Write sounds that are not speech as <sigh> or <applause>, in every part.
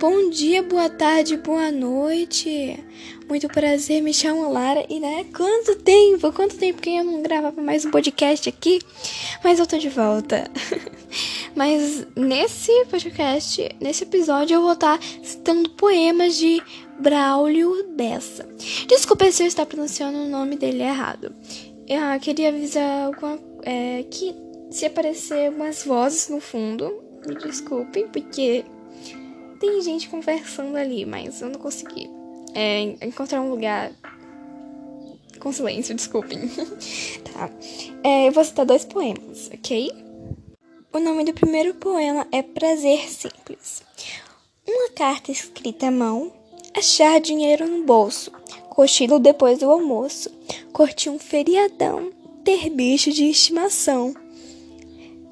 Bom dia, boa tarde, boa noite. Muito prazer, me chamo Lara e né, quanto tempo, quanto tempo que eu não gravava mais um podcast aqui, mas eu tô de volta. <laughs> mas nesse podcast, nesse episódio eu vou estar tá citando poemas de Braulio Bessa. Desculpa se eu estar pronunciando o nome dele errado. Eu queria avisar alguma, é, que se aparecer umas vozes no fundo, me desculpem, porque tem gente conversando ali, mas eu não consegui é, encontrar um lugar com silêncio, desculpem. <laughs> tá. É, eu vou citar dois poemas, ok? O nome do primeiro poema é Prazer Simples. Uma carta escrita à mão, achar dinheiro no bolso, cochilo depois do almoço, curtir um feriadão, ter bicho de estimação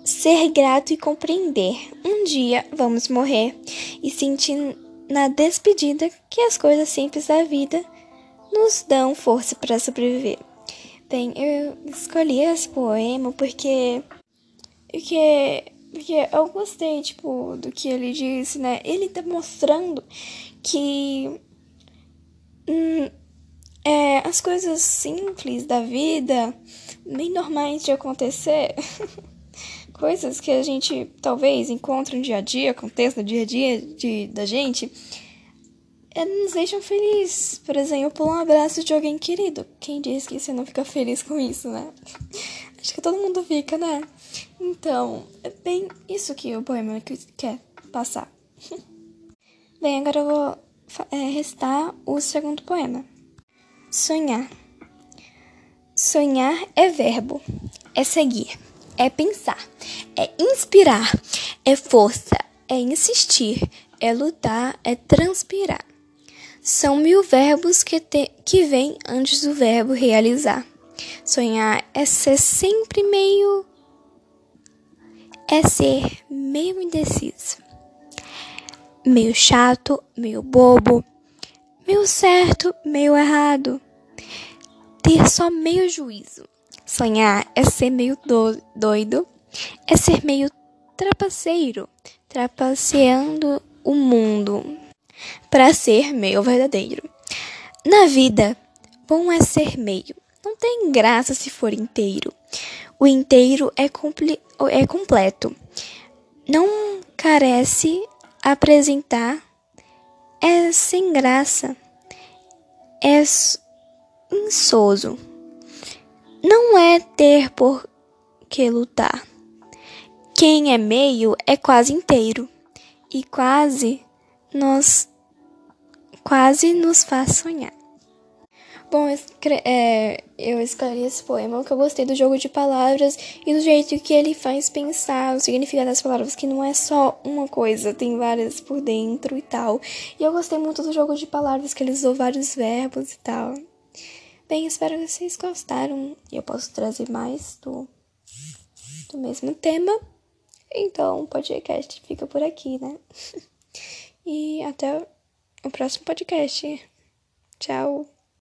ser grato e compreender. Um dia vamos morrer e sentir na despedida que as coisas simples da vida nos dão força para sobreviver. Bem, eu escolhi esse poema porque porque porque eu gostei tipo do que ele disse, né? Ele tá mostrando que hum, é, as coisas simples da vida, bem normais de acontecer, <laughs> coisas que a gente talvez encontre no dia a dia, acontece no dia a dia de, da gente, é, nos deixam felizes. Por exemplo, um abraço de alguém querido. Quem diz que você não fica feliz com isso, né? <laughs> Acho que todo mundo fica, né? Então, é bem isso que o poema quer passar. <laughs> bem, agora eu vou é, restar o segundo poema. Sonhar. Sonhar é verbo, é seguir é pensar, é inspirar, é força, é insistir, é lutar, é transpirar. São mil verbos que, te, que vêm antes do verbo realizar. Sonhar é ser sempre meio. É ser meio indeciso. Meio chato, meio bobo, meio certo, meio errado. Ter só meio juízo Sonhar é ser meio do doido, é ser meio trapaceiro, trapaceando o mundo para ser meio verdadeiro. Na vida, bom é ser meio. Não tem graça se for inteiro. O inteiro é, é completo. Não carece apresentar. É sem graça. É insoso não é ter por que lutar. Quem é meio é quase inteiro e quase nos quase nos faz sonhar. Bom, é, eu escolhi esse poema porque eu gostei do jogo de palavras e do jeito que ele faz pensar o significado das palavras, que não é só uma coisa, tem várias por dentro e tal. E eu gostei muito do jogo de palavras, que ele usou vários verbos e tal. Bem, espero que vocês gostaram e eu posso trazer mais do, do mesmo tema. Então, o podcast fica por aqui, né? <laughs> E até o próximo podcast. Tchau!